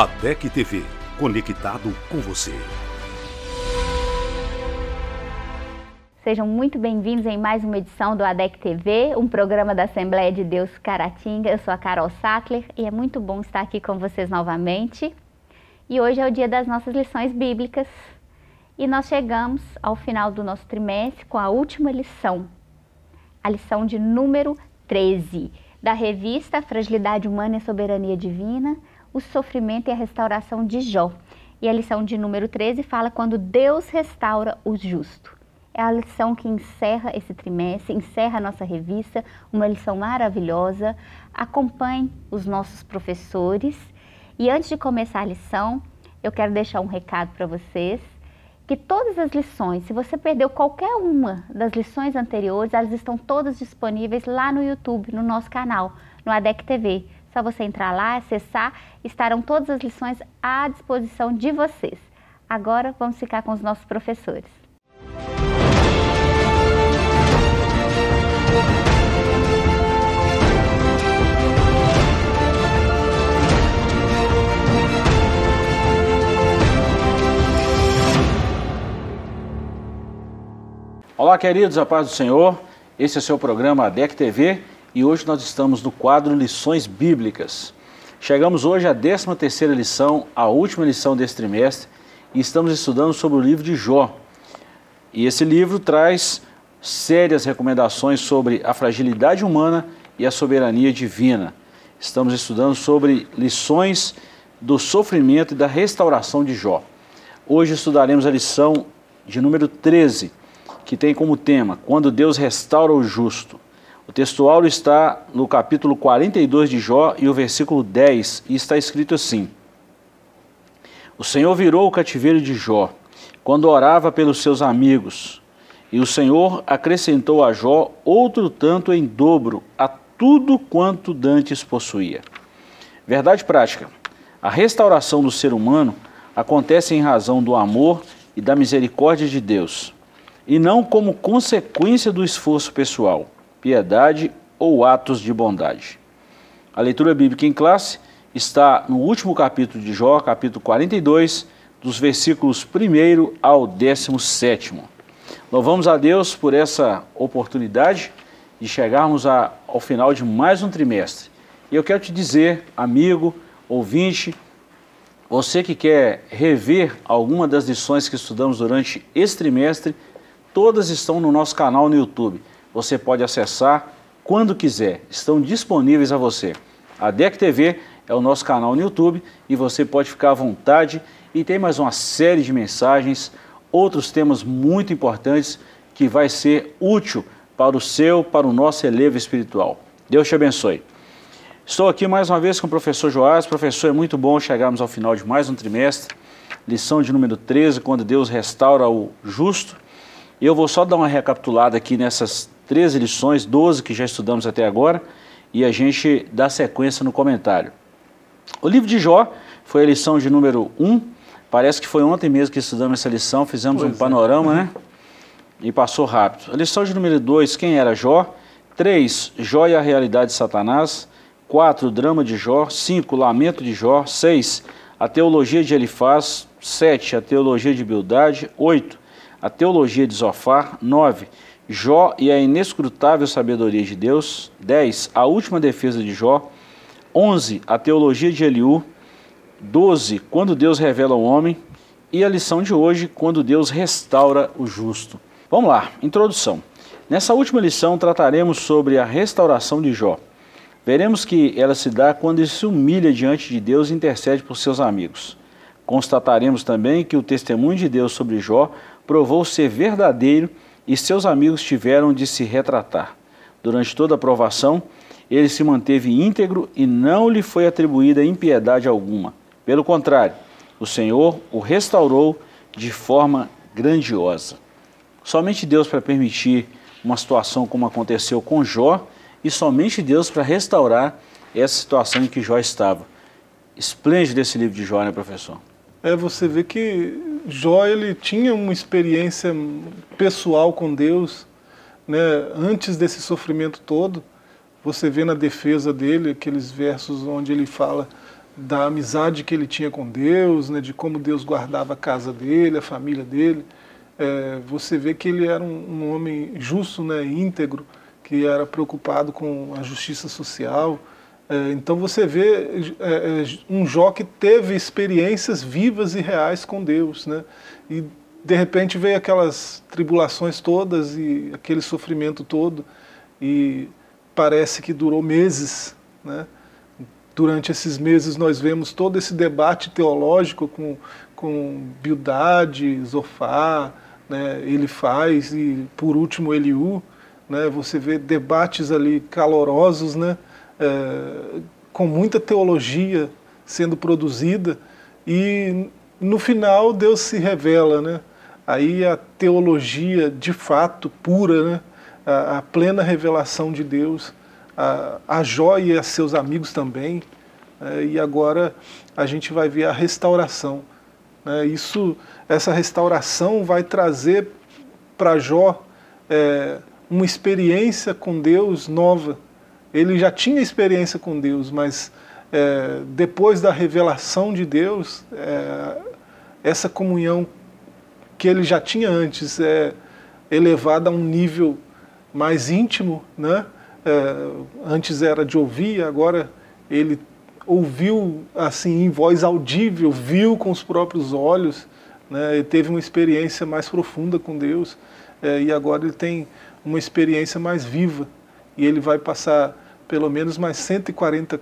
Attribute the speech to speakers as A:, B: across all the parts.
A: A DEC TV, conectado com você.
B: Sejam muito bem-vindos em mais uma edição do ADEC TV, um programa da Assembleia de Deus Caratinga. Eu sou a Carol Sattler e é muito bom estar aqui com vocês novamente. E hoje é o dia das nossas lições bíblicas. E nós chegamos ao final do nosso trimestre com a última lição, a lição de número 13, da revista Fragilidade Humana e Soberania Divina, o sofrimento e a restauração de Jó. E a lição de número 13 fala quando Deus restaura o justo. É a lição que encerra esse trimestre, encerra a nossa revista, uma lição maravilhosa. Acompanhe os nossos professores. E antes de começar a lição, eu quero deixar um recado para vocês que todas as lições, se você perdeu qualquer uma das lições anteriores, elas estão todas disponíveis lá no YouTube, no nosso canal, no ADEC TV. Só você entrar lá, acessar, estarão todas as lições à disposição de vocês. Agora vamos ficar com os nossos professores.
C: Olá, queridos, a paz do Senhor. Esse é o seu programa ADEC TV e hoje nós estamos no quadro Lições Bíblicas. Chegamos hoje à 13 terceira lição, a última lição desse trimestre, e estamos estudando sobre o livro de Jó. E esse livro traz sérias recomendações sobre a fragilidade humana e a soberania divina. Estamos estudando sobre lições do sofrimento e da restauração de Jó. Hoje estudaremos a lição de número 13, que tem como tema Quando Deus restaura o justo. O textual está no capítulo 42 de Jó e o versículo 10, e está escrito assim: O Senhor virou o cativeiro de Jó, quando orava pelos seus amigos, e o Senhor acrescentou a Jó outro tanto em dobro a tudo quanto dantes possuía. Verdade prática: a restauração do ser humano acontece em razão do amor e da misericórdia de Deus e não como consequência do esforço pessoal, piedade ou atos de bondade. A leitura bíblica em classe está no último capítulo de Jó, capítulo 42, dos versículos 1 ao 17. Louvamos a Deus por essa oportunidade de chegarmos a, ao final de mais um trimestre. E eu quero te dizer, amigo, ouvinte, você que quer rever alguma das lições que estudamos durante esse trimestre, Todas estão no nosso canal no YouTube. Você pode acessar quando quiser, estão disponíveis a você. A DEC TV é o nosso canal no YouTube e você pode ficar à vontade e tem mais uma série de mensagens, outros temas muito importantes que vai ser útil para o seu, para o nosso elevo espiritual. Deus te abençoe. Estou aqui mais uma vez com o professor Joás. Professor, é muito bom chegarmos ao final de mais um trimestre. Lição de número 13, quando Deus restaura o justo. Eu vou só dar uma recapitulada aqui nessas 13 lições, 12 que já estudamos até agora, e a gente dá sequência no comentário. O livro de Jó foi a lição de número 1. Parece que foi ontem mesmo que estudamos essa lição, fizemos pois um é. panorama, é. né? E passou rápido. A lição de número 2, quem era Jó? 3, Jó e a realidade de Satanás. 4, o drama de Jó. 5, lamento de Jó. 6, a teologia de Elifaz. 7, a teologia de Bildade. 8, a teologia de Zofar. 9. Jó e a inescrutável sabedoria de Deus. 10. A última defesa de Jó. 11. A teologia de Eliú. 12. Quando Deus revela o homem. E a lição de hoje, quando Deus restaura o justo. Vamos lá, introdução. Nessa última lição trataremos sobre a restauração de Jó. Veremos que ela se dá quando ele se humilha diante de Deus e intercede por seus amigos. Constataremos também que o testemunho de Deus sobre Jó provou ser verdadeiro e seus amigos tiveram de se retratar. Durante toda a provação, ele se manteve íntegro e não lhe foi atribuída impiedade alguma. Pelo contrário, o Senhor o restaurou de forma grandiosa. Somente Deus para permitir uma situação como aconteceu com Jó e somente Deus para restaurar essa situação em que Jó estava. Esplêndido esse livro de Jó, né, professor?
D: É, você vê que Jó ele tinha uma experiência pessoal com Deus, né? Antes desse sofrimento todo, você vê na defesa dele aqueles versos onde ele fala da amizade que ele tinha com Deus, né, de como Deus guardava a casa dele, a família dele. É, você vê que ele era um, um, homem justo, né, íntegro, que era preocupado com a justiça social. É, então você vê é, é um Jó que teve experiências vivas e reais com Deus, né? E de repente veio aquelas tribulações todas e aquele sofrimento todo e parece que durou meses, né? Durante esses meses nós vemos todo esse debate teológico com, com Bildade, Zofá, né, ele faz, e por último Eliú, né, você vê debates ali calorosos, né, é, com muita teologia sendo produzida, e no final Deus se revela, né, aí a teologia de fato pura, né, a, a plena revelação de Deus, a, a Jó e a seus amigos também, é, e agora a gente vai ver a restauração. Né? Isso, essa restauração vai trazer para Jó é, uma experiência com Deus nova. Ele já tinha experiência com Deus, mas é, depois da revelação de Deus, é, essa comunhão que ele já tinha antes é elevada a um nível mais íntimo, né? é, antes era de ouvir, agora ele ouviu assim em voz audível, viu com os próprios olhos, né, e teve uma experiência mais profunda com Deus, é, e agora ele tem uma experiência mais viva, e ele vai passar pelo menos mais 140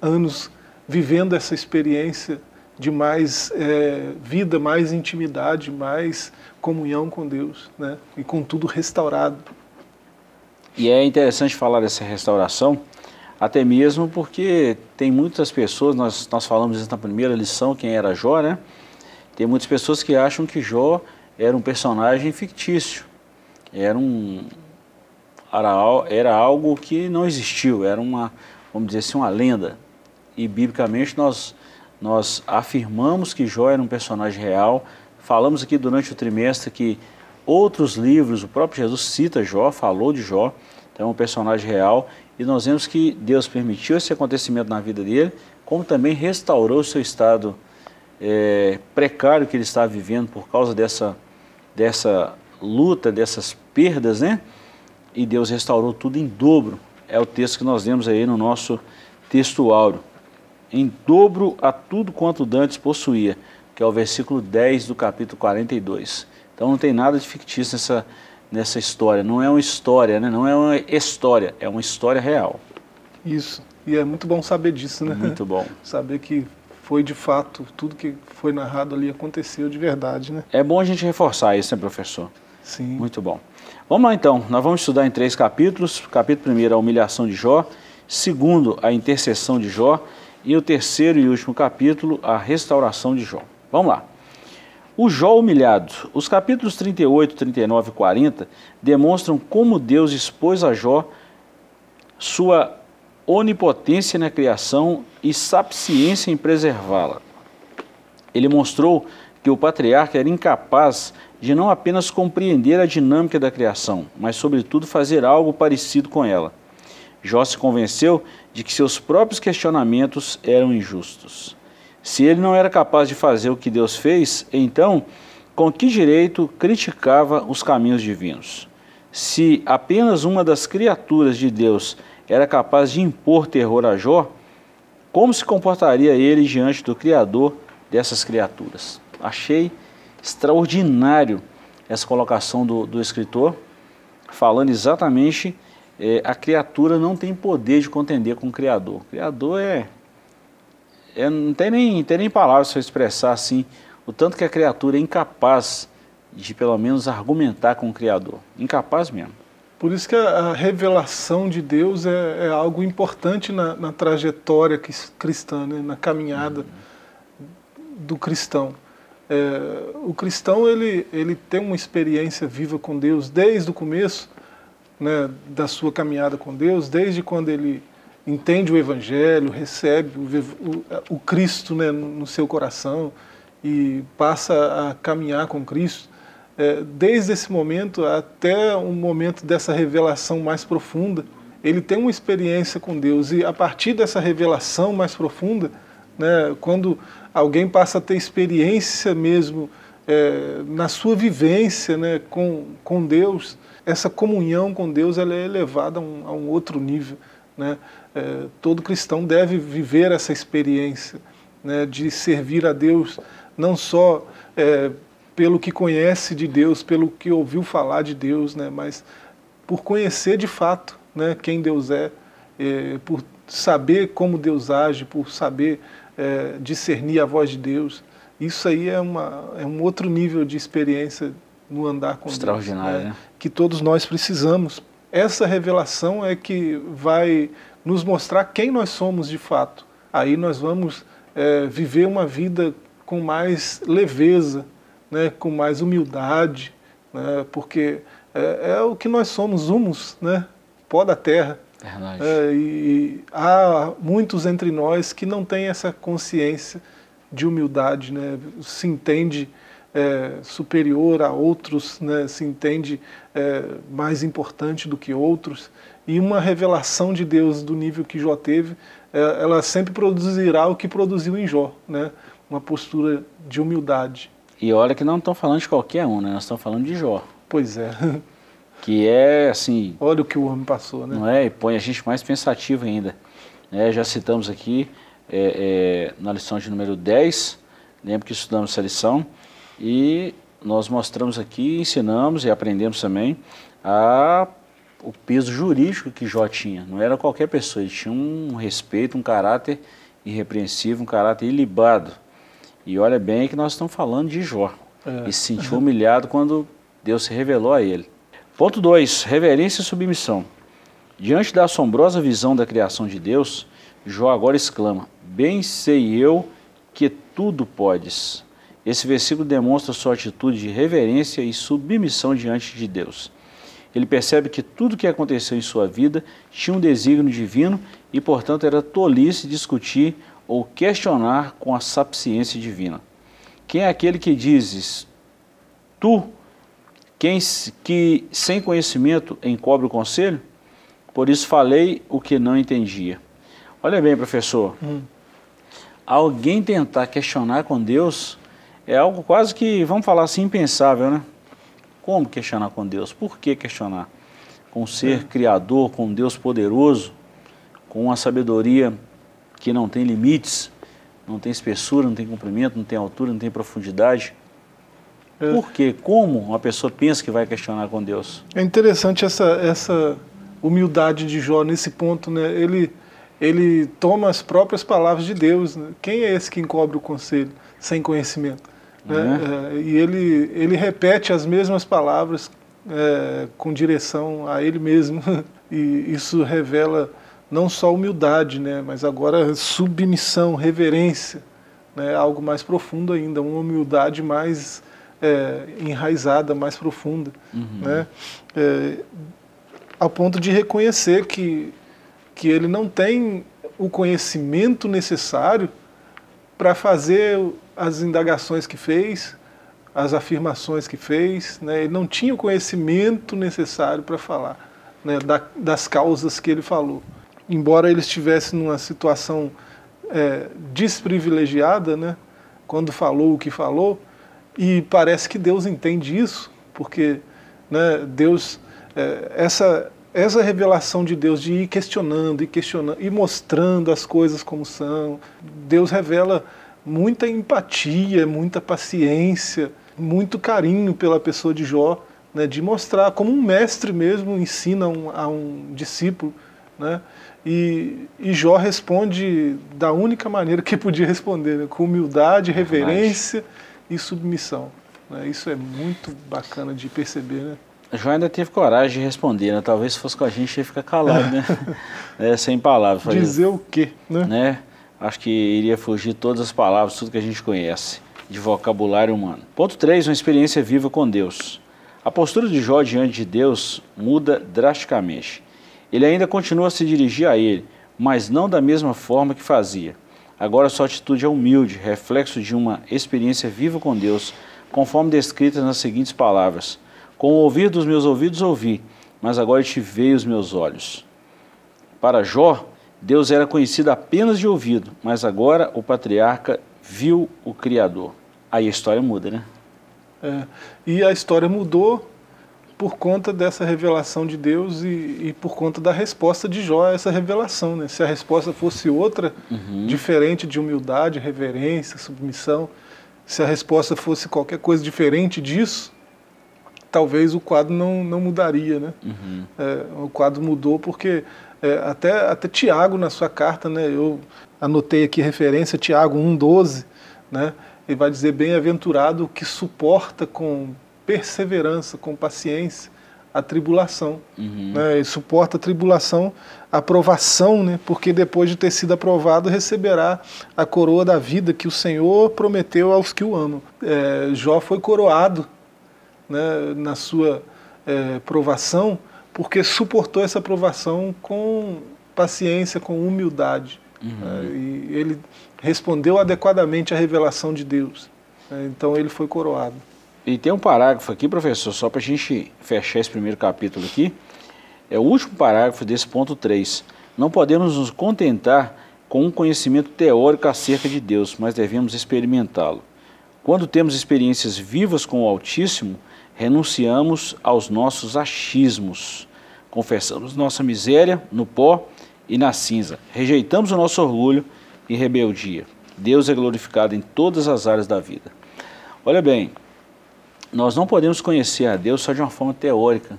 D: anos vivendo essa experiência de mais é, vida, mais intimidade, mais comunhão com Deus, né, e com tudo restaurado.
C: E é interessante falar dessa restauração, até mesmo porque tem muitas pessoas, nós, nós falamos isso na primeira lição, quem era Jó, né? Tem muitas pessoas que acham que Jó era um personagem fictício, era um era, era algo que não existiu, era uma, vamos dizer assim, uma lenda. E biblicamente nós, nós afirmamos que Jó era um personagem real, falamos aqui durante o trimestre que outros livros, o próprio Jesus cita Jó, falou de Jó, então é um personagem real, e nós vemos que Deus permitiu esse acontecimento na vida dele, como também restaurou o seu estado é, precário que ele estava vivendo por causa dessa, dessa luta, dessas perdas, né? E Deus restaurou tudo em dobro. É o texto que nós vemos aí no nosso texto áureo. Em dobro a tudo quanto Dantes possuía, que é o versículo 10 do capítulo 42. Então não tem nada de fictício nessa, nessa história. Não é uma história, né? não é uma história, é uma história real.
D: Isso. E é muito bom saber disso, né?
C: Muito bom.
D: saber que foi de fato, tudo que foi narrado ali aconteceu de verdade, né?
C: É bom a gente reforçar isso, né, professor?
D: Sim.
C: Muito bom. Vamos lá então, nós vamos estudar em três capítulos. O capítulo primeiro, a humilhação de Jó. Segundo, a intercessão de Jó. E o terceiro e último capítulo, a restauração de Jó. Vamos lá. O Jó humilhado. Os capítulos 38, 39 e 40 demonstram como Deus expôs a Jó sua onipotência na criação e sapiência em preservá-la. Ele mostrou que o patriarca era incapaz de não apenas compreender a dinâmica da criação, mas, sobretudo, fazer algo parecido com ela. Jó se convenceu de que seus próprios questionamentos eram injustos. Se ele não era capaz de fazer o que Deus fez, então, com que direito criticava os caminhos divinos? Se apenas uma das criaturas de Deus era capaz de impor terror a Jó, como se comportaria ele diante do Criador dessas criaturas? Achei extraordinário essa colocação do, do escritor, falando exatamente é, a criatura não tem poder de contender com o Criador. O Criador é eu não tem nem, tem nem palavras para expressar assim o tanto que a criatura é incapaz de pelo menos argumentar com o Criador. Incapaz mesmo.
D: Por isso que a, revelação de Deus é, é algo importante na, na, trajetória cristã, né? na caminhada uhum. do cristão. É, o cristão ele, ele tem uma experiência viva com Deus desde o começo né, da sua caminhada com Deus, desde quando ele entende o Evangelho, recebe o, o, o Cristo né, no seu coração e passa a caminhar com Cristo, é, desde esse momento até o momento dessa revelação mais profunda, ele tem uma experiência com Deus e a partir dessa revelação mais profunda, Né? Quando alguém passa a ter experiência mesmo é, na sua vivência né, com, com Deus, essa comunhão com Deus ela é elevada a um, a um outro nível. Né? É, todo cristão deve viver essa experiência né, de servir a Deus, não só é, pelo que conhece de Deus, pelo que ouviu falar de Deus, né, mas por conhecer de fato né, quem Deus é, é, por saber como Deus age, por saber é, discernir a voz de Deus. Isso aí é, uma, é um outro nível de experiência no andar com
C: Extraordinário,
D: Deus,
C: né?
D: que todos nós precisamos. Essa revelação é que vai nos mostrar quem nós somos de fato. Aí nós vamos é, viver uma vida com mais leveza, né, com mais humildade, né, porque é, é, o que nós somos, humus, né, pó da terra. É, e há muitos entre nós que não têm essa consciência de humildade, né, se entende é, superior a outros, né, se entende é, mais importante do que outros, e uma revelação de Deus do nível que Jó teve, é, ela sempre produzirá o que produziu em Jó, né, uma postura de humildade.
C: E olha que não estão falando de qualquer um, né, nós estamos falando de Jó.
D: Pois é.
C: Que é assim.
D: Olha o que o homem passou, né?
C: Não é? E põe a gente mais pensativo ainda. É, já citamos aqui é, é, na lição de número 10, lembro que estudamos essa lição, e nós mostramos aqui, ensinamos e aprendemos também a, o peso jurídico que Jó tinha. Não era qualquer pessoa, ele tinha um respeito, um caráter irrepreensível, um caráter ilibado. E olha bem que nós estamos falando de Jó. É. E se sentiu humilhado quando Deus se revelou a ele. Ponto 2. Reverência e submissão. Diante da assombrosa visão da criação de Deus, Jó agora exclama: Bem sei eu que tudo podes. Esse versículo demonstra sua atitude de reverência e submissão diante de Deus. Ele percebe que tudo que aconteceu em sua vida tinha um desígnio divino e, portanto, era tolice discutir ou questionar com a sapiência divina. Quem é aquele que dizes, tu quem que sem conhecimento encobre o conselho? Por isso falei o que não entendia. Olha bem, professor. Hum. Alguém tentar questionar com Deus é algo quase que, vamos falar assim, impensável, né? Como questionar com Deus? Por que questionar? Com um ser é. criador, com um Deus poderoso, com uma sabedoria que não tem limites, não tem espessura, não tem comprimento, não tem altura, não tem profundidade. É. Por quê? Como uma pessoa pensa que vai questionar com Deus?
D: É interessante essa, essa humildade de Jó nesse ponto, né? Ele, ele toma as próprias palavras de Deus. Né? Quem é esse que encobre o conselho sem conhecimento? Né? É. É, e ele, ele repete as mesmas palavras é, com direção a ele mesmo. E isso revela não só humildade, né? mas agora submissão, reverência, né? algo mais profundo ainda, uma humildade mais é, enraizada, mais profunda, uhum. né? É, ao ponto de reconhecer que, que ele não tem o conhecimento necessário para fazer as indagações que fez, as afirmações que fez, né? ele não tinha o conhecimento necessário para falar né? da, das causas que ele falou. Embora ele estivesse numa situação é, desprivilegiada, né? quando falou o que falou, e parece que Deus entende isso, porque né, Deus, é, essa, essa revelação de Deus de ir questionando e questionando e mostrando as coisas como são, Deus revela muita empatia, muita paciência, muito carinho pela pessoa de Jó, né, de mostrar como um mestre mesmo ensina um, a um discípulo, né, e, e, Jó responde da única maneira que podia responder, né, com humildade, reverência e submissão. Né? Isso é muito bacana de perceber, né?
C: Jó ainda teve coragem de responder, né? Talvez se fosse com a gente ia ficar calado, né? é, sem palavras.
D: Dizer o quê, né?
C: né? Acho que iria fugir todas as palavras, tudo que a gente conhece, de vocabulário humano. Ponto 3, uma experiência viva com Deus. A postura de Jó diante de Deus muda drasticamente. Ele ainda continua a se dirigir a ele, mas não da mesma forma que fazia. Agora sua atitude é humilde, reflexo de uma experiência viva com Deus, conforme descritas nas seguintes palavras: Com o ouvir dos meus ouvidos ouvi, mas agora te veio os meus olhos. Para Jó, Deus era conhecido apenas de ouvido, mas agora o patriarca viu o Criador. Aí a história muda, né?
D: É, e a história mudou por conta dessa revelação de Deus e, e, por conta da resposta de Jó a essa revelação. Né? Se a resposta fosse outra, uhum. diferente de humildade, reverência, submissão, se a resposta fosse qualquer coisa diferente disso, talvez o quadro não, não mudaria. Né? Uhum. É, o quadro mudou porque é, até, até Tiago, na sua carta, né, eu anotei aqui referência, Tiago 1,12, né, ele vai dizer: Bem-aventurado que suporta com perseverança, com paciência, a tribulação. Uhum. Né? E suporta a tribulação, a aprovação, né? porque depois de ter sido aprovado, receberá a coroa da vida que o Senhor prometeu aos que o amam. É, Jó foi coroado né, na sua é, provação, porque suportou essa provação com paciência, com humildade. Uhum. Né? E ele respondeu adequadamente à revelação de Deus. Né? Então ele foi coroado.
C: E tem um parágrafo aqui, professor, só para a gente fechar esse primeiro capítulo aqui. É o último parágrafo desse ponto 3. Não podemos nos contentar com um conhecimento teórico acerca de Deus, mas devemos experimentá-lo. Quando temos experiências vivas com o Altíssimo, renunciamos aos nossos achismos, confessamos nossa miséria no pó e na cinza, rejeitamos o nosso orgulho e rebeldia. Deus é glorificado em todas as áreas da vida. Olha bem, nós não podemos conhecer a Deus só de uma forma teórica.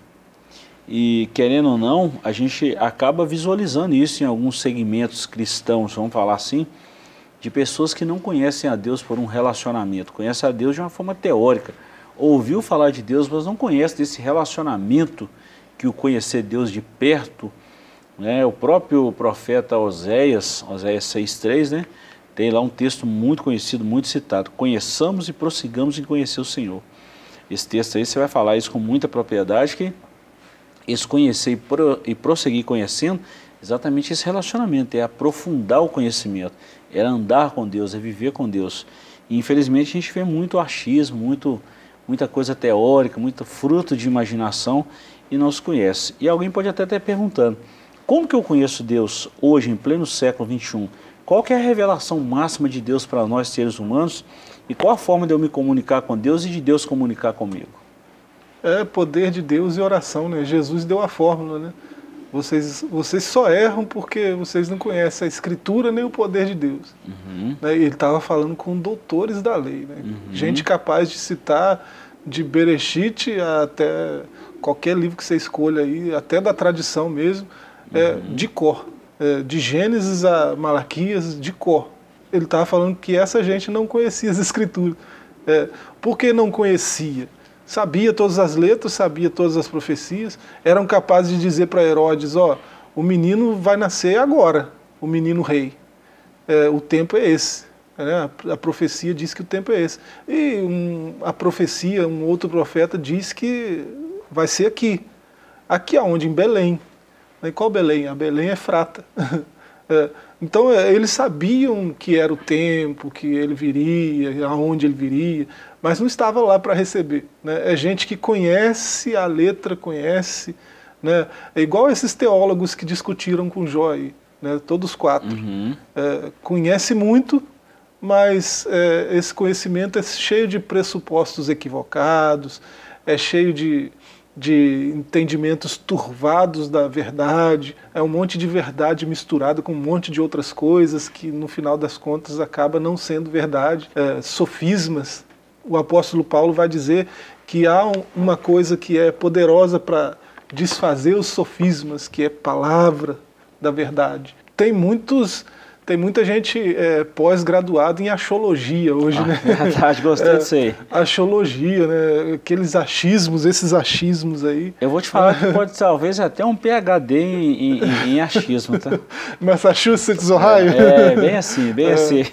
C: E querendo ou não, a gente acaba visualizando isso em alguns segmentos cristãos, vamos falar assim, de pessoas que não conhecem a Deus por um relacionamento, conhecem a Deus de uma forma teórica. Ouviu falar de Deus, mas não conhece desse relacionamento que o conhecer Deus de perto, né? O próprio profeta Oséias, Oséias 6:3, né? Tem lá um texto muito conhecido, muito citado: "Conheçamos e prossigamos em conhecer o Senhor". Esse texto aí você vai falar isso com muita propriedade, que esse conhecer e, pro, prosseguir conhecendo, exatamente esse relacionamento, é aprofundar o conhecimento, é andar com Deus, é viver com Deus. E infelizmente a gente vê muito achismo, muito, muita coisa teórica, muito fruto de imaginação e não se conhece. E alguém pode até estar perguntando, como que eu conheço Deus hoje, em pleno século XXI? Qual que é a revelação máxima de Deus para nós seres humanos? E qual a forma de eu me comunicar com Deus e de Deus comunicar comigo?
D: É poder de Deus e oração, né? Jesus deu a fórmula, né? Vocês, vocês só erram porque vocês não conhecem a Escritura nem o poder de Deus. Uhum. Né? Ele estava falando com doutores da lei, né? Uhum. gente capaz de citar de Bereshit até qualquer livro que você escolha aí, até da tradição mesmo, é, uhum. de cor. É, de Gênesis a Malaquias, de cor ele estava falando que essa gente não conhecia as escrituras. É, por que não conhecia? Sabia todas as letras, sabia todas as profecias, eram capazes de dizer para Herodes: ó, o menino vai nascer agora, o menino rei. É, o tempo é esse. Né? A profecia diz que o tempo é esse. E um, a profecia, um outro profeta diz que vai ser aqui. Aqui aonde? Em Belém. E qual Belém? A Belém é frata. é, então é, eles sabiam que era o tempo, que ele viria, aonde ele viria, mas não estava lá para receber. Né? É gente que conhece a letra, conhece. Né? É igual esses teólogos que discutiram com Jó, aí, né? todos quatro. Uhum. É, conhece muito, mas é, esse conhecimento é cheio de pressupostos equivocados, é cheio de de entendimentos turvados da verdade, é um monte de verdade misturada com um monte de outras coisas que no final das contas acaba não sendo verdade, é, sofismas. O apóstolo Paulo vai dizer que há uma coisa que é poderosa para desfazer os sofismas, que é palavra da verdade. Tem muitos tem muita gente é, pós-graduada em achologia hoje, ah, né?
C: Verdade, gostei é, disso aí.
D: Achologia, né? Aqueles achismos, esses achismos aí.
C: Eu vou te falar que pode talvez até um PhD em, em, em achismo, tá?
D: Massachusetts, Ohio?
C: É, é bem assim, bem é, assim.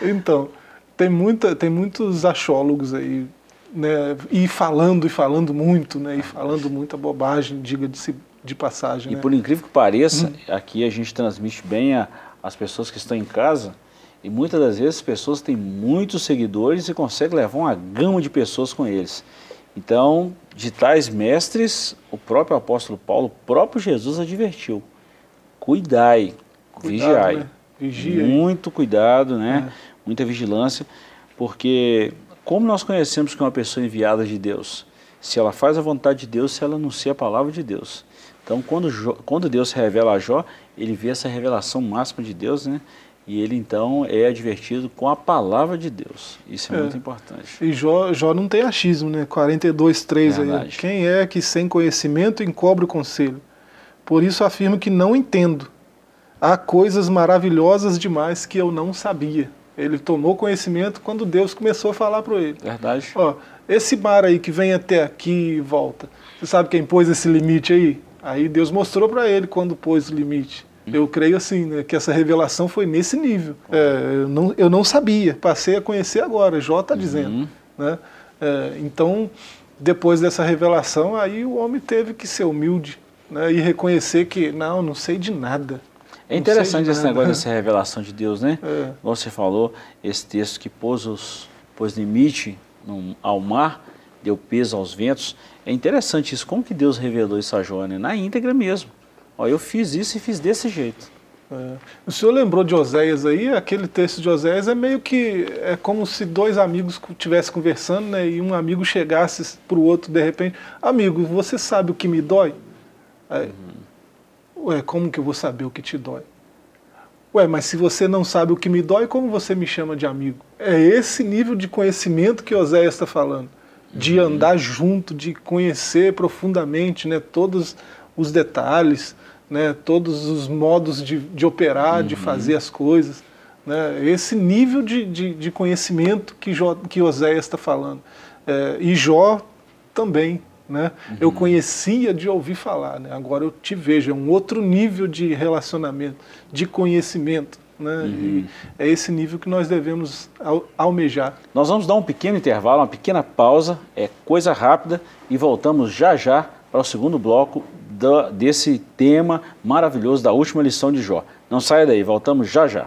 D: Então, tem, muita, tem muitos achólogos aí, né? E falando, e falando muito, né? E falando muita bobagem, diga de, de passagem.
C: E
D: né?
C: por incrível que pareça, hum. aqui a gente transmite bem a as pessoas que estão em casa, e muitas das vezes as pessoas têm muitos seguidores e conseguem levar uma gama de pessoas com eles. Então, de tais mestres, o próprio apóstolo Paulo, o próprio Jesus advertiu: cuidai,
D: Cuidado,
C: Vigiai.
D: né? Vigia.
C: Muito cuidado, né?
D: É.
C: Muita vigilância, porque como nós conhecemos que é uma pessoa enviada de Deus? Se ela faz a vontade de Deus, se ela anuncia a palavra de Deus. Então, quando, Jó- quando Deus revela a Jó, ele vê essa revelação máxima de Deus, né? E ele então é advertido com a palavra de Deus. Isso é,
D: É.
C: muito importante.
D: E Jó, Jó não tem achismo, né? 42, 3 aí. Quem é que sem conhecimento encobre o conselho? Por isso afirmo que não entendo. Há coisas maravilhosas demais que eu não sabia. Ele tomou conhecimento quando Deus começou a falar para ele.
C: Verdade.
D: Ó, esse mar aí que vem até aqui e volta, você sabe quem pôs esse limite aí? Aí Deus mostrou para ele quando pôs o limite. Eu creio assim, né, que essa revelação foi nesse nível. É, eu, não, eu não sabia, passei a conhecer agora, Jó está dizendo. Né? É, então, depois dessa revelação, aí o homem teve que ser humilde né, e reconhecer que, não, não sei de nada.
C: É interessante esse
D: nada.
C: negócio dessa revelação de Deus, né?
D: É.
C: Como você falou, esse texto que pôs, os, pôs limite ao mar, deu peso aos ventos. É interessante isso. Como que Deus revelou isso a né? Na íntegra mesmo. Ó, eu fiz isso e fiz desse jeito.
D: É. O senhor lembrou de Oséias aí? Aquele texto de Oséias é meio que é como se dois amigos estivessem conversando, né? E um amigo chegasse para o outro de repente, amigo, você sabe o que me dói? Aí, Ué, como que eu vou saber o que te dói? Ué, mas se você não sabe o que me dói, como você me chama de amigo? É esse nível de conhecimento que Oséias está falando. De andar junto, de conhecer profundamente né, todos os detalhes, né, todos os modos de, de operar, de fazer as coisas. Né, esse nível de, de, de conhecimento que, Jó, que Oséias está falando. É, e Jó também. Né? Eu conhecia de ouvir falar, né? agora eu te vejo, é um outro nível de relacionamento, de conhecimento. Né? E é esse nível que nós devemos al- almejar.
C: Nós vamos dar um pequeno intervalo, uma pequena pausa, é coisa rápida, e voltamos já já para o segundo bloco da- desse tema maravilhoso da última lição de Jó. Não saia daí, voltamos já já.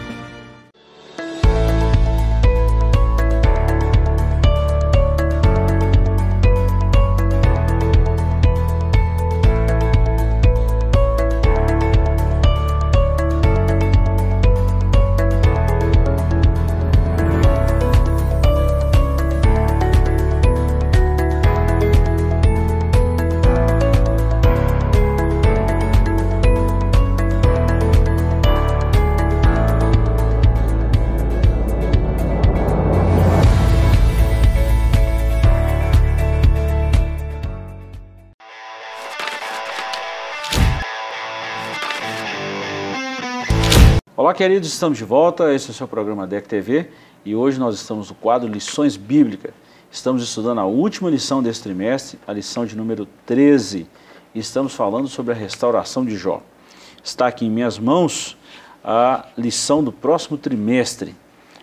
C: Queridos, estamos de volta. Esse é o seu programa DEC TV e hoje nós estamos no quadro Lições Bíblicas. Estamos estudando a última lição desse trimestre, a lição de número 13, e estamos falando sobre a restauração de Jó. Está aqui em minhas mãos a lição do próximo trimestre,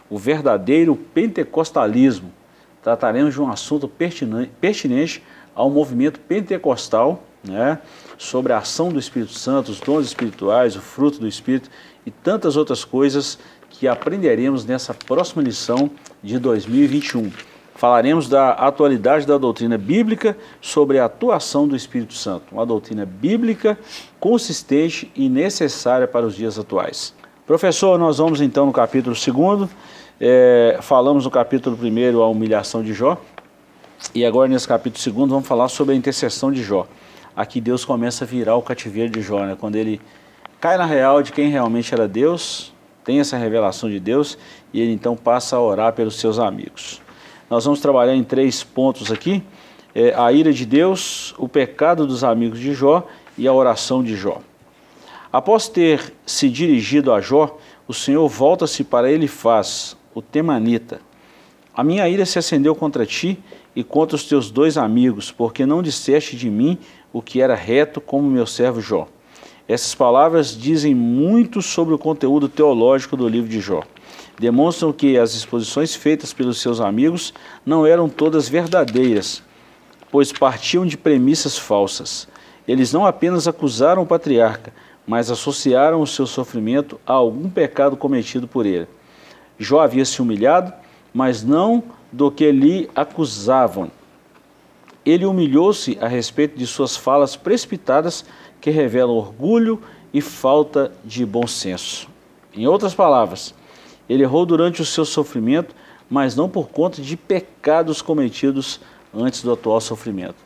C: o verdadeiro pentecostalismo. Trataremos de um assunto pertinente, pertinente ao movimento pentecostal, né, sobre a ação do Espírito Santo, os dons espirituais, o fruto do Espírito e tantas outras coisas que aprenderemos nessa próxima lição de 2021. Falaremos da atualidade da doutrina bíblica sobre a atuação do Espírito Santo, uma doutrina bíblica consistente e necessária para os dias atuais. Professor, nós vamos então no capítulo 2, é, falamos no capítulo 1 a humilhação de Jó, e agora nesse capítulo 2 vamos falar sobre a intercessão de Jó. Aqui Deus começa a virar o cativeiro de Jó, né? quando ele cai na real de quem realmente era Deus, tem essa revelação de Deus, e ele então passa a orar pelos seus amigos. Nós vamos trabalhar em três pontos aqui: é, a ira de Deus, o pecado dos amigos de Jó e a oração de Jó. Após ter se dirigido a Jó, o Senhor volta-se para Elifaz, o temanita. A minha ira se acendeu contra ti e contra os teus dois amigos, porque não disseste de mim o que era reto como meu servo Jó. Essas palavras dizem muito sobre o conteúdo teológico do livro de Jó. Demonstram que as exposições feitas pelos seus amigos não eram todas verdadeiras, pois partiam de premissas falsas. Eles não apenas acusaram o patriarca, mas associaram o seu sofrimento a algum pecado cometido por ele. Jó havia se humilhado, mas não do que lhe acusavam. Ele humilhou-se a respeito de suas falas precipitadas que revelam orgulho e falta de bom senso. Em outras palavras, ele errou durante o seu sofrimento, mas não por conta de pecados cometidos antes do atual sofrimento.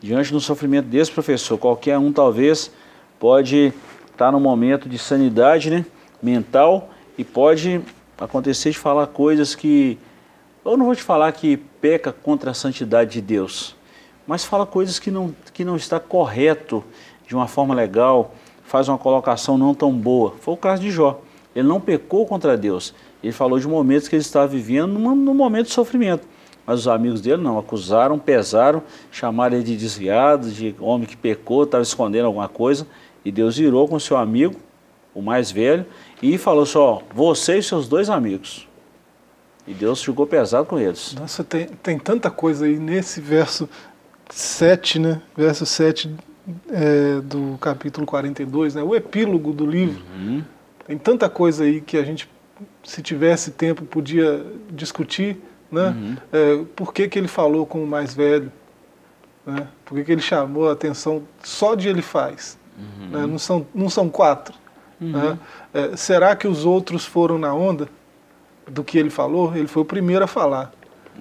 C: Diante do sofrimento desse professor, qualquer um talvez pode estar num momento de sanidade né, mental e pode acontecer de falar coisas que eu não vou te falar que peca contra a santidade de Deus, mas fala coisas que não, que não está correto de uma forma legal, faz uma colocação não tão boa. Foi o caso de Jó. Ele não pecou contra Deus. Ele falou de momentos que ele estava vivendo num, num momento de sofrimento. Mas os amigos dele não, acusaram, pesaram, chamaram ele de desviado, de homem que pecou, estava escondendo alguma coisa. E Deus virou com seu amigo, o mais velho, e falou só: você e seus dois amigos. E Deus ficou pesado com eles.
D: Nossa, tem, tem tanta coisa aí nesse verso 7, né? Verso 7 é, do capítulo 42, né? O epílogo do livro. Uhum. Tem tanta coisa aí que a gente, se tivesse tempo, podia discutir, né? Uhum. É, por que, que ele falou com o mais velho? Né? Por que, que ele chamou a atenção só de ele faz? Uhum. Né? Não, são, não são quatro. Né? Uhum. É, será que os outros foram na onda? do que ele falou, ele foi o primeiro a falar.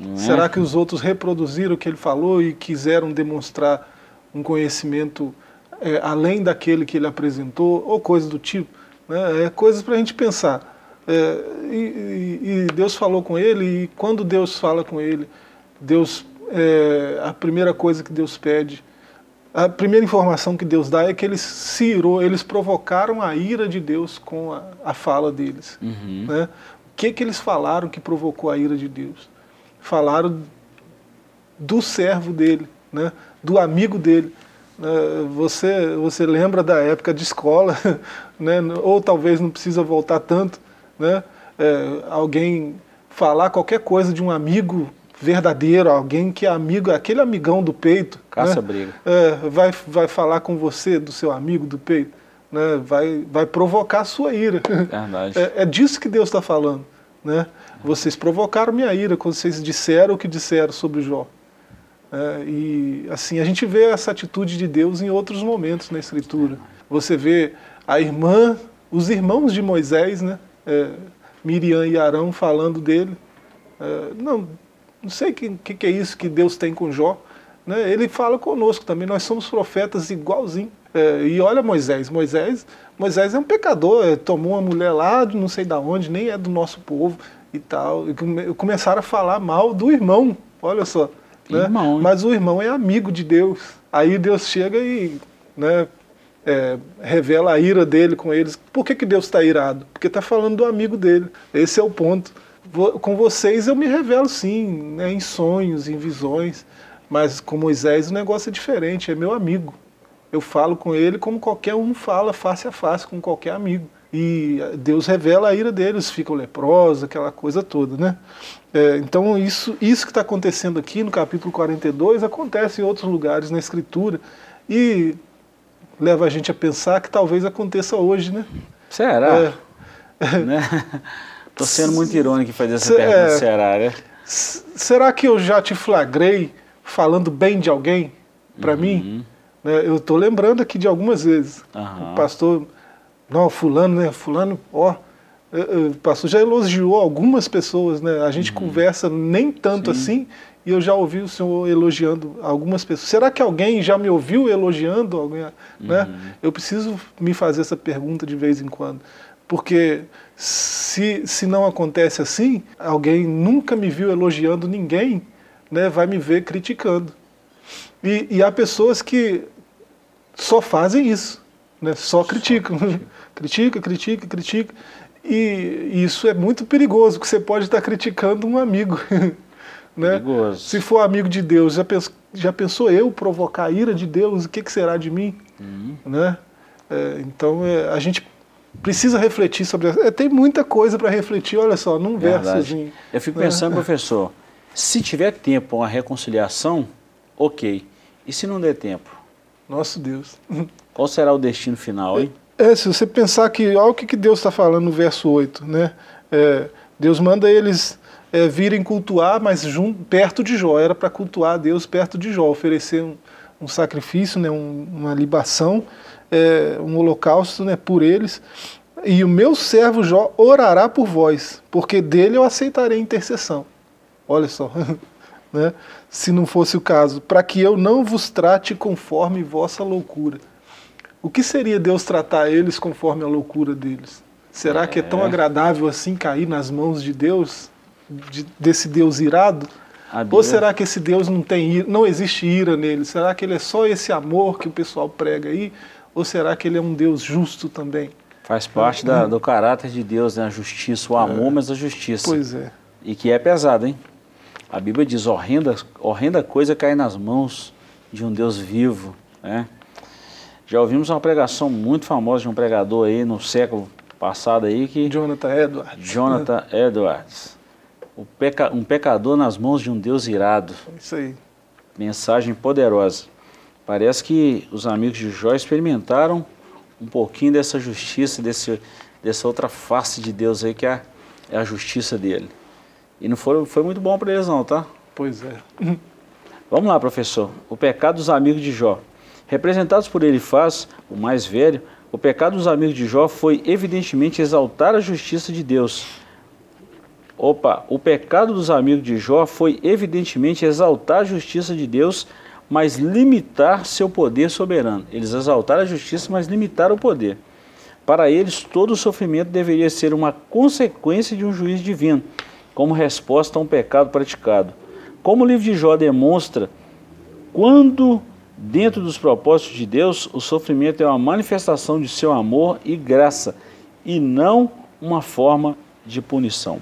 D: É? Será que os outros reproduziram o que ele falou e quiseram demonstrar um conhecimento é, além daquele que ele apresentou, ou coisa do tipo? Né? É coisas para a gente pensar. É, e, e, Deus falou com ele, e quando Deus fala com ele, Deus, é, a primeira coisa que Deus pede, a primeira informação que Deus dá é que eles se irou, eles provocaram a ira de Deus com a, a fala deles. Uhum. Né? que, que eles falaram que provocou a ira de Deus? Falaram do servo dele, né? Do amigo dele. Né? Você, você lembra da época de escola, né? ou talvez não precisa voltar tanto, né? É, alguém falar qualquer coisa de um amigo verdadeiro, alguém que é amigo, aquele amigão do peito.
C: Caça né? briga.
D: É, vai, vai falar com você do seu amigo do peito né, vai, vai provocar a sua ira. É, é disso que Deus está falando. Né? Vocês provocaram minha ira quando vocês disseram o que disseram sobre Jó. É, e assim, a gente vê essa atitude de Deus em outros momentos na Escritura. Você vê a irmã, os irmãos de Moisés, né? É, Miriam e Arão falando dele. É, não, não sei o que, que, é isso que Deus tem com Jó. Né? Ele fala conosco também, nós somos profetas igualzinho. É, e olha Moisés, Moisés, Moisés é um pecador, é, tomou uma mulher lá de não sei da onde, nem é do nosso povo e tal. E começaram a falar mal do irmão, olha só. Né? Irmão, Mas o irmão é amigo de Deus. Aí Deus chega e né, é, revela a ira dele com eles. Por que, que Deus está irado? Porque está falando do amigo dele. Esse é o ponto. Com vocês eu me revelo sim, né, em sonhos, em visões. Mas com Moisés o negócio é diferente, é meu amigo. Eu falo com ele como qualquer um fala face a face com qualquer amigo. E Deus revela a ira deles, ficam leprosos, aquela coisa toda, né? É, então isso, isso que está acontecendo aqui no capítulo 42 acontece em outros lugares na Escritura e leva a gente a pensar que talvez aconteça hoje, né?
C: Será? É, né? Tô sendo muito irônico em fazer essa pergunta, é, será, né?
D: Será que eu já te flagrei falando bem de alguém para uhum. mim? Né? Eu estou lembrando aqui de algumas vezes. Uhum. O pastor, não, fulano, né? Fulano, ó, o pastor já elogiou algumas pessoas, né? A gente uhum. conversa nem tanto Sim. assim, e eu já ouvi o senhor elogiando algumas pessoas. Será que alguém já me ouviu elogiando alguém? Né? Uhum. Né? Eu preciso me fazer essa pergunta de vez em quando. Porque se, se não acontece assim, alguém nunca me viu elogiando ninguém, né, vai me ver criticando. E, e há pessoas que só fazem isso, né? só criticam. critica, critica, critica. E isso é muito perigoso, porque você pode estar criticando um amigo. né?
C: Perigoso.
D: Se for amigo de Deus, já, pens já pensou eu provocar a ira de Deus? O que, que será de mim?
C: Uhum.
D: Né? É, então é, a gente precisa refletir sobre. É, tem muita coisa para refletir, olha só, num versozinho.
C: Eu fico
D: né?
C: pensando, professor, se tiver tempo uma reconciliação, ok. E se não der tempo?
D: Nosso Deus.
C: Qual será o destino final, hein?
D: É, se você pensar que, olha o que, que Deus está falando no verso 8, né? É, Deus manda eles é, virem cultuar, mas junto, perto de Jó, era para cultuar a Deus perto de Jó, oferecer um, um sacrifício, né, um, uma libação, é, um holocausto né, por eles. E o meu servo Jó orará por vós, porque dele eu aceitarei intercessão. Olha só, né? se não fosse o caso, para que eu não vos trate conforme vossa loucura. O que seria Deus tratar eles conforme a loucura deles? Será que é tão
C: É.
D: agradável assim cair nas mãos de Deus, de- desse Deus irado?
C: A
D: Ou será que esse Deus não tem ira, não existe ira nele? Será que ele é só esse amor que o pessoal prega aí? Ou será que ele é um Deus justo também?
C: Faz parte da- do caráter de Deus, né? A justiça, o amor, mas a justiça.
D: Pois é.
C: E que é pesado, hein? A Bíblia diz, horrenda, horrenda coisa cair nas mãos de um Deus vivo, né? Já ouvimos uma pregação muito famosa de um pregador aí no século passado aí que
D: Jonathan Edwards.
C: Jonathan Edwards, o peca, um pecador nas mãos de um Deus irado.
D: Isso aí.
C: Mensagem poderosa. Parece que os amigos de Jó experimentaram um pouquinho dessa justiça, desse, dessa outra face de Deus aí que é a, é a justiça dele. E não foi, foi muito bom para eles não, tá?
D: Pois é.
C: Vamos lá, professor. O pecado dos amigos de Jó. Representados por Elifaz, o mais velho, o pecado dos amigos de Jó foi evidentemente exaltar a justiça de Deus. Opa, o pecado dos amigos de Jó foi evidentemente exaltar a justiça de Deus, mas limitar seu poder soberano. Eles exaltaram a justiça, mas limitaram o poder. Para eles, todo o sofrimento deveria ser uma consequência de um juízo divino, como resposta a um pecado praticado. Como o livro de Jó demonstra, quando dentro dos propósitos de Deus, o sofrimento é uma manifestação de seu amor e graça, e não uma forma de punição.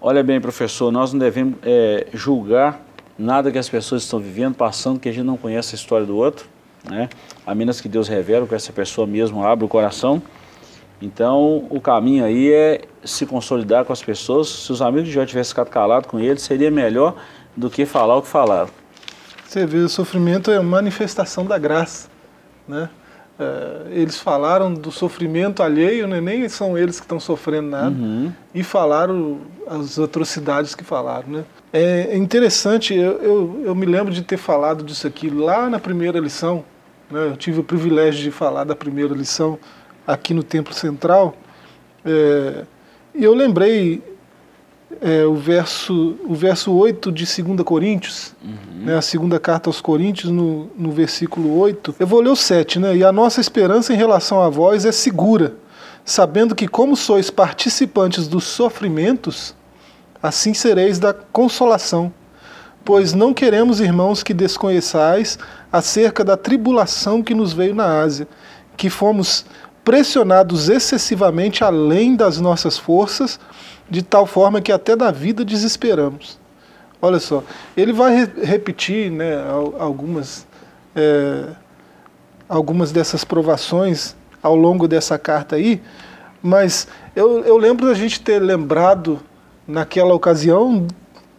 C: Olha bem, professor, nós não devemos é, julgar nada que as pessoas estão vivendo, passando, que a gente não conhece a história do outro, né? a menos que Deus revele que essa pessoa mesmo abra o coração. Então, o caminho aí é se consolidar com as pessoas. Se os amigos Jó tivessem ficado calados com ele, seria melhor do que falar o que falaram.
D: Você vê, o sofrimento é manifestação da graça. Né? É, eles falaram do sofrimento alheio, né? nem são eles que estão sofrendo nada,
C: Uhum.
D: e falaram as atrocidades que falaram. Né? É interessante, eu, eu, eu me lembro de ter falado disso aqui lá na primeira lição. Né? Eu tive o privilégio de falar da primeira lição aqui no Templo Central. É, e eu lembrei é, o, verso, o verso 8 de 2 Coríntios, né, a segunda carta aos Coríntios, no, no versículo 8. Eu vou ler o 7, né? E a nossa esperança em relação a vós é segura, sabendo que, como sois participantes dos sofrimentos, assim sereis da consolação. Pois não queremos, irmãos, que desconheçais acerca da tribulação que nos veio na Ásia, que fomos pressionados excessivamente além das nossas forças, de tal forma que até da vida desesperamos. Olha só, ele vai re repetir né, al- algumas, é, algumas dessas provações ao longo dessa carta aí, mas eu, eu lembro da gente ter lembrado naquela ocasião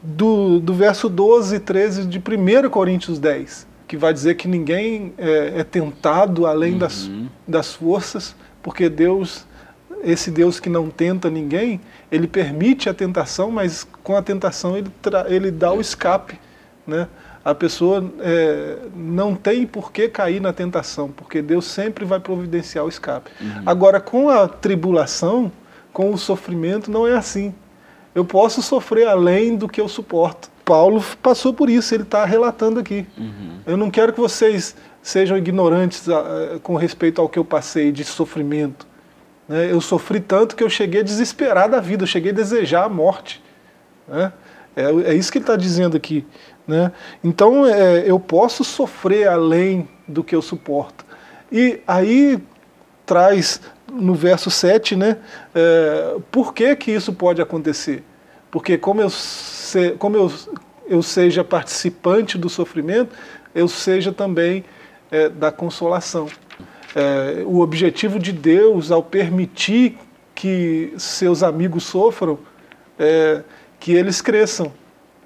D: do, do verso 12 e 13 de 1 Coríntios 10, que vai dizer que ninguém é, é tentado além das, das forças, porque Deus, esse Deus que não tenta ninguém, ele permite a tentação, mas com a tentação ele, ele dá o escape. Né? A pessoa é, não tem por que cair na tentação, porque Deus sempre vai providenciar o escape. Agora, com a tribulação, com o sofrimento, não é assim. Eu posso sofrer além do que eu suporto. Paulo passou por isso, ele está relatando aqui. Eu não quero que vocês sejam ignorantes ah, com respeito ao que eu passei de sofrimento. né? Eu sofri tanto que eu cheguei a desesperar da vida, eu cheguei a desejar a morte. né? É, é isso que ele está dizendo aqui. Né? Então é, eu posso sofrer além do que eu suporto. E aí traz no verso 7, né? É, por que, que isso pode acontecer? Porque como eu, se, como eu, eu seja participante do sofrimento, eu seja também é, da consolação. É, o objetivo de Deus, ao permitir que seus amigos sofram, é que eles cresçam.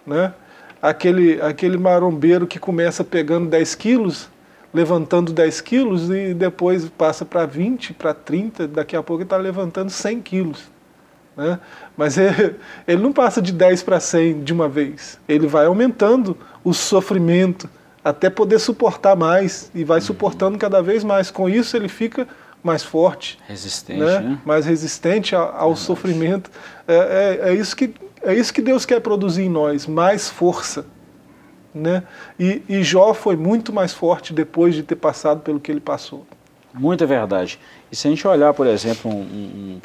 D: Né? Aquele, aquele marombeiro que começa pegando 10 quilos, levantando 10 quilos e depois passa para 20, para 30, daqui a pouco está levantando 100 quilos. Né? Mas ele, ele não passa de 10 para 100 de uma vez. Ele vai aumentando o sofrimento até poder suportar mais e vai suportando cada vez mais. Com isso ele fica mais forte,
C: resistente,
D: né?
C: né?
D: mais resistente ao, ao sofrimento. É, é, é, isso que, é isso que Deus quer produzir em nós, mais força. Né? E, e Jó foi muito mais forte depois de ter passado pelo que ele passou.
C: Muita verdade. E se a gente olhar, por exemplo, um, um,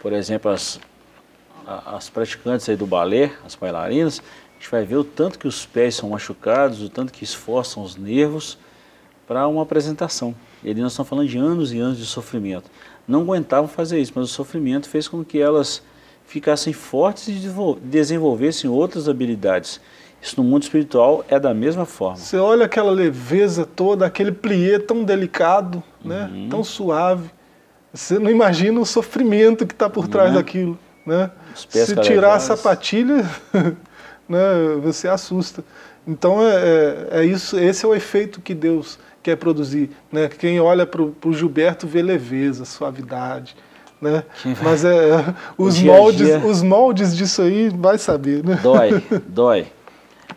C: por exemplo as, as praticantes aí do balé, as bailarinas, a gente vai ver o tanto que os pés são machucados, o tanto que esforçam os nervos para uma apresentação. E nós estamos falando de anos e anos de sofrimento. Não aguentavam fazer isso, mas o sofrimento fez com que elas ficassem fortes e desenvolvessem outras habilidades. Isso no mundo espiritual é da mesma forma.
D: Você olha aquela leveza toda, aquele plié tão delicado, né? Uhum. tão suave. Você não imagina o sofrimento que está por trás é? daquilo. Né? Se tirar a sapatilha, né, você assusta. Então é, é, é, isso, esse é o efeito que Deus quer produzir. Né? Quem olha para o Gilberto vê leveza, suavidade. Né? Mas é, os, dia moldes, dia... os moldes disso aí vai saber. Né?
C: Dói, dói.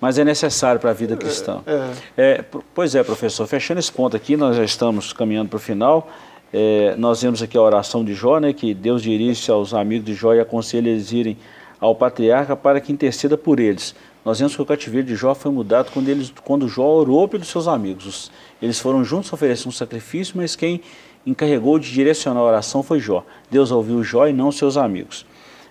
C: Mas é necessário para a vida cristã. É, é. pois é, professor, fechando esse ponto aqui, nós já estamos caminhando para o final. É, nós vemos aqui a oração de Jó, né, que Deus dirige aos amigos de Jó e aconselha eles irem ao patriarca para que interceda por eles. Nós vemos que o cativeiro de Jó foi mudado quando, eles, quando Jó orou pelos seus amigos. Eles foram juntos oferecer um sacrifício, mas quem encarregou de direcionar a oração foi Jó. Deus ouviu Jó e não seus amigos.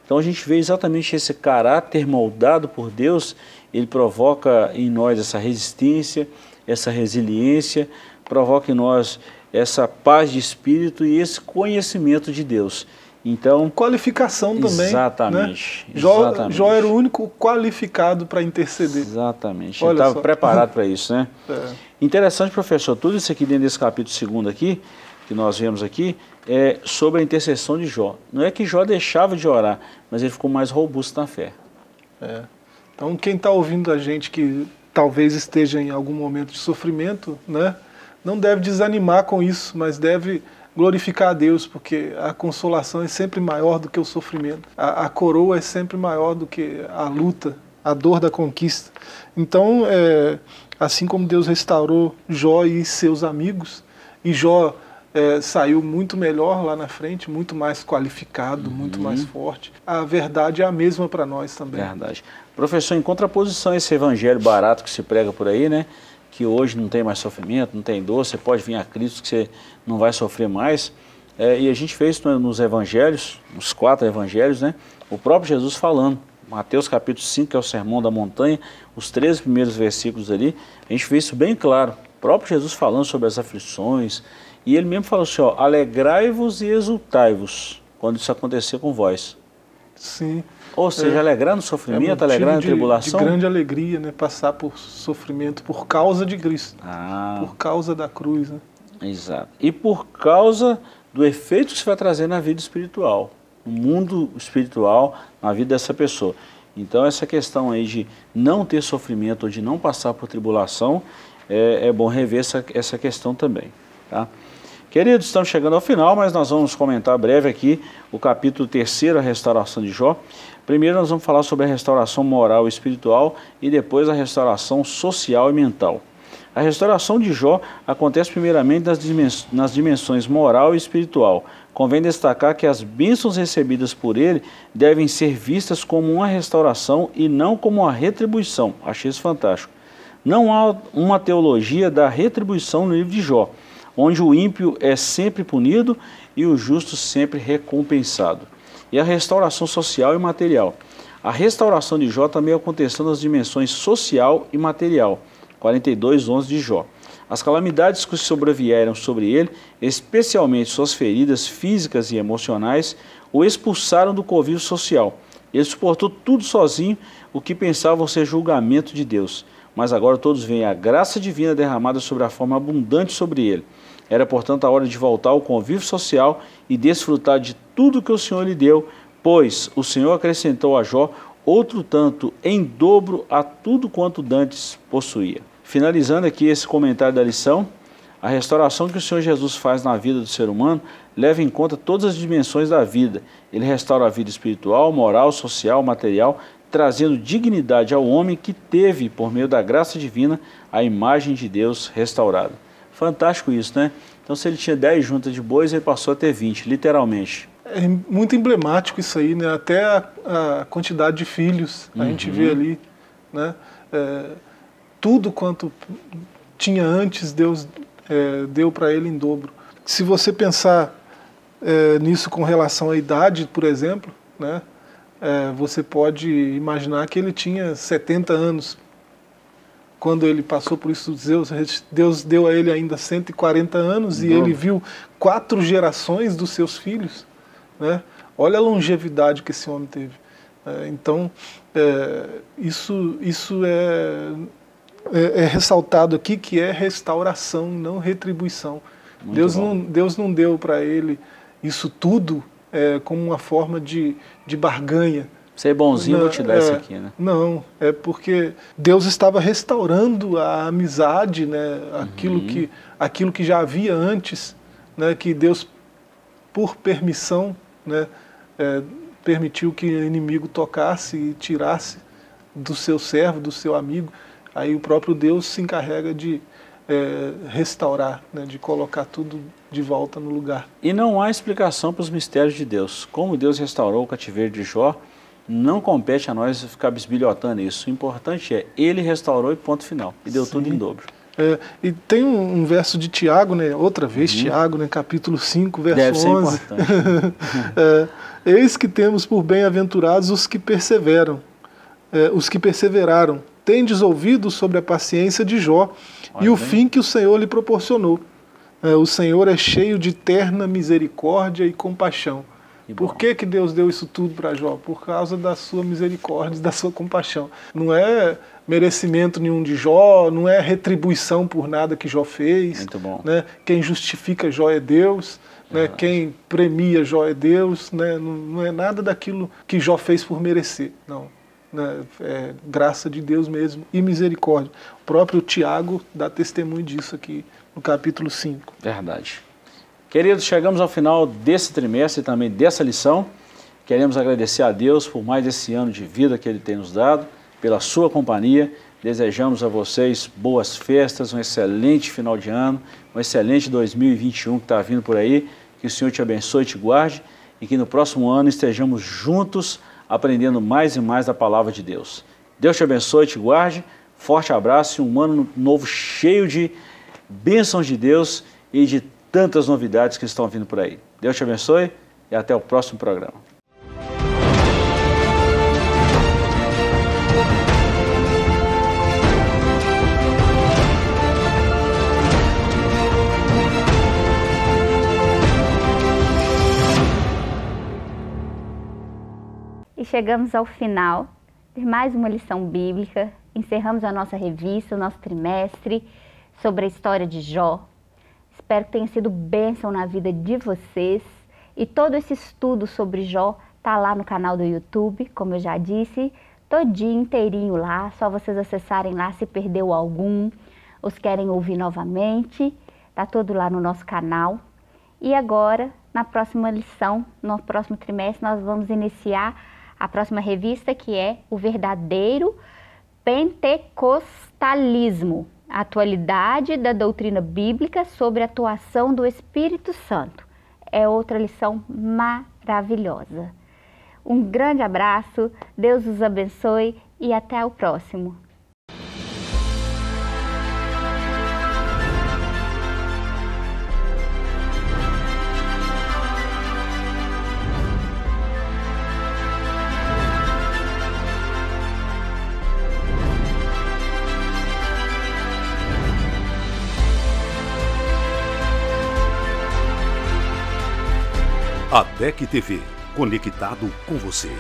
C: Então a gente vê exatamente esse caráter moldado por Deus, ele provoca em nós essa resistência, essa resiliência, provoca em nós essa paz de espírito e esse conhecimento de Deus. Então,
D: qualificação também.
C: Exatamente.
D: Né? Jó, exatamente. Jó era o único qualificado para interceder.
C: Exatamente. Olha Ele estava preparado para isso, né? É. Interessante, professor, tudo isso aqui dentro desse capítulo segundo aqui, que nós vemos aqui, é sobre a intercessão de Jó. Não é que Jó deixava de orar, mas ele ficou mais robusto na fé.
D: É. Então, quem está ouvindo a gente que talvez esteja em algum momento de sofrimento, né? Não deve desanimar com isso, mas deve glorificar a Deus, porque a consolação é sempre maior do que o sofrimento. A, a coroa é sempre maior do que a luta, a dor da conquista. Então, é, assim como Deus restaurou Jó e seus amigos, e Jó é, saiu muito melhor lá na frente, muito mais qualificado, uhum. muito mais forte. A verdade é a mesma para nós também.
C: Verdade. Professor, em contraposição a esse evangelho barato que se prega por aí, né? Que hoje não tem mais sofrimento, não tem dor, você pode vir a Cristo que você não vai sofrer mais. É, e a gente fez isso nos evangelhos, nos quatro evangelhos, né? O próprio Jesus falando, Mateus capítulo 5, que é o sermão da montanha, os três primeiros versículos ali, a gente vê isso bem claro. O próprio Jesus falando sobre as aflições, e ele mesmo falou assim, alegrai-vos e exultai-vos quando isso acontecer com vós.
D: Sim.
C: Ou seja, é, alegrar no sofrimento, é alegrar na de, tribulação.
D: De grande alegria, né? Passar por sofrimento por causa de Cristo. Ah. Por causa da cruz, né?
C: Exato. E por causa do efeito que isso vai trazer na vida espiritual, no mundo espiritual, na vida dessa pessoa. Então essa questão aí de não ter sofrimento ou de não passar por tribulação, é, é bom rever essa, essa questão também. Tá? Queridos, estamos chegando ao final, mas nós vamos comentar breve aqui o capítulo 3, a restauração de Jó. Primeiro nós vamos falar sobre a restauração moral e espiritual e depois a restauração social e mental. A restauração de Jó acontece primeiramente nas, dimens nas dimensões moral e espiritual. Convém destacar que as bênçãos recebidas por ele devem ser vistas como uma restauração e não como uma retribuição. Achei isso fantástico. Não há uma teologia da retribuição no livro de Jó, onde o ímpio é sempre punido e o justo sempre recompensado e a restauração social e material. A restauração de Jó também aconteceu nas dimensões social e material, 42, 11 de Jó. As calamidades que sobrevieram sobre ele, especialmente suas feridas físicas e emocionais, o expulsaram do convívio social. Ele suportou tudo sozinho, o que pensavam ser julgamento de Deus. Mas agora todos veem a graça divina derramada sobre a forma abundante sobre ele. Era, portanto, a hora de voltar ao convívio social e desfrutar de tudo que o Senhor lhe deu, pois o Senhor acrescentou a Jó outro tanto em dobro a tudo quanto dantes possuía. Finalizando aqui esse comentário da lição, a restauração que o Senhor Jesus faz na vida do ser humano leva em conta todas as dimensões da vida. Ele restaura a vida espiritual, moral, social, material, trazendo dignidade ao homem que teve, por meio da graça divina, a imagem de Deus restaurada. Fantástico isso, né? Então, se ele tinha 10 juntas de bois, ele passou a ter 20, literalmente.
D: É muito emblemático isso aí, né? Até a, a quantidade de filhos a uhum. gente vê ali, né? É, tudo quanto tinha antes, Deus é, deu para ele em dobro. Se você pensar é, nisso com relação à idade, por exemplo, né? É, você pode imaginar que ele tinha 70 anos quando ele passou por isso, Deus, Deus deu a ele ainda 140 anos e ele viu quatro gerações dos seus filhos. Né? Olha a longevidade que esse homem teve. É, então, é, isso, isso é, é, é, ressaltado aqui que é restauração, não retribuição. Deus não, Deus não deu para ele isso tudo é, como uma forma de, de barganha.
C: Ser bonzinho, não, vou te dar
D: é,
C: isso aqui, né?
D: Não, é porque Deus estava restaurando a amizade, né? Aquilo, uhum. que, aquilo que já havia antes, né? Que Deus, por permissão, né? É, permitiu que o inimigo tocasse e tirasse do seu servo, do seu amigo. Aí o próprio Deus se encarrega de é, restaurar, né? De colocar tudo de volta no lugar.
C: E não há explicação para os mistérios de Deus. Como Deus restaurou o cativeiro de Jó, não compete a nós ficar bisbilhotando isso. O importante é, ele restaurou e ponto final. E deu Sim. tudo em dobro.
D: É, e tem um, um, verso de Tiago, né, outra vez, uhum. Tiago, né, capítulo 5, verso
C: Deve
D: 11.
C: Ser importante.
D: é, Eis que temos por bem-aventurados os que perseveram, é, os que perseveraram. Tendes ouvido sobre a paciência de Jó Olha e o bem. fim que o Senhor lhe proporcionou. É, o Senhor é cheio de terna misericórdia e compaixão Por que, que Deus deu isso tudo para Jó? Por causa da sua misericórdia, da sua compaixão. Não é merecimento nenhum de Jó, não é retribuição por nada que Jó fez.
C: Muito bom.
D: Né? Quem justifica Jó é Deus. Né? Quem premia Jó é Deus. Né? Não, não, é nada daquilo que Jó fez por merecer. Não. Né? É graça de Deus mesmo e misericórdia. O próprio Tiago dá testemunho disso aqui no capítulo 5.
C: Verdade. Queridos, chegamos ao final desse trimestre e também dessa lição. Queremos agradecer a Deus por mais esse ano de vida que Ele tem nos dado, pela sua companhia. Desejamos a vocês boas festas, um excelente final de ano, um excelente 2021 que está vindo por aí. Que o Senhor te abençoe e te guarde e que no próximo ano estejamos juntos aprendendo mais e mais da palavra de Deus. Deus te abençoe e te guarde. Forte abraço e um ano novo cheio de bênçãos de Deus e de tantas novidades que estão vindo por aí. Deus te abençoe e até o próximo programa.
B: E chegamos ao final de mais uma lição bíblica. Encerramos a nossa revista, o nosso trimestre sobre a história de Jó, Espero que tenha sido bênção na vida de vocês. E todo esse estudo sobre Jó tá lá no canal do YouTube, como eu já disse, todinho inteirinho lá, só vocês acessarem lá se perdeu algum, os querem ouvir novamente, tá todo lá no nosso canal. E agora, na próxima lição, no próximo trimestre, nós vamos iniciar a próxima revista que é o verdadeiro pentecostalismo a atualidade da doutrina bíblica sobre a atuação do Espírito Santo. É outra lição maravilhosa. Um grande abraço, Deus os abençoe e até o próximo.
A: A DEC TV, conectado com você.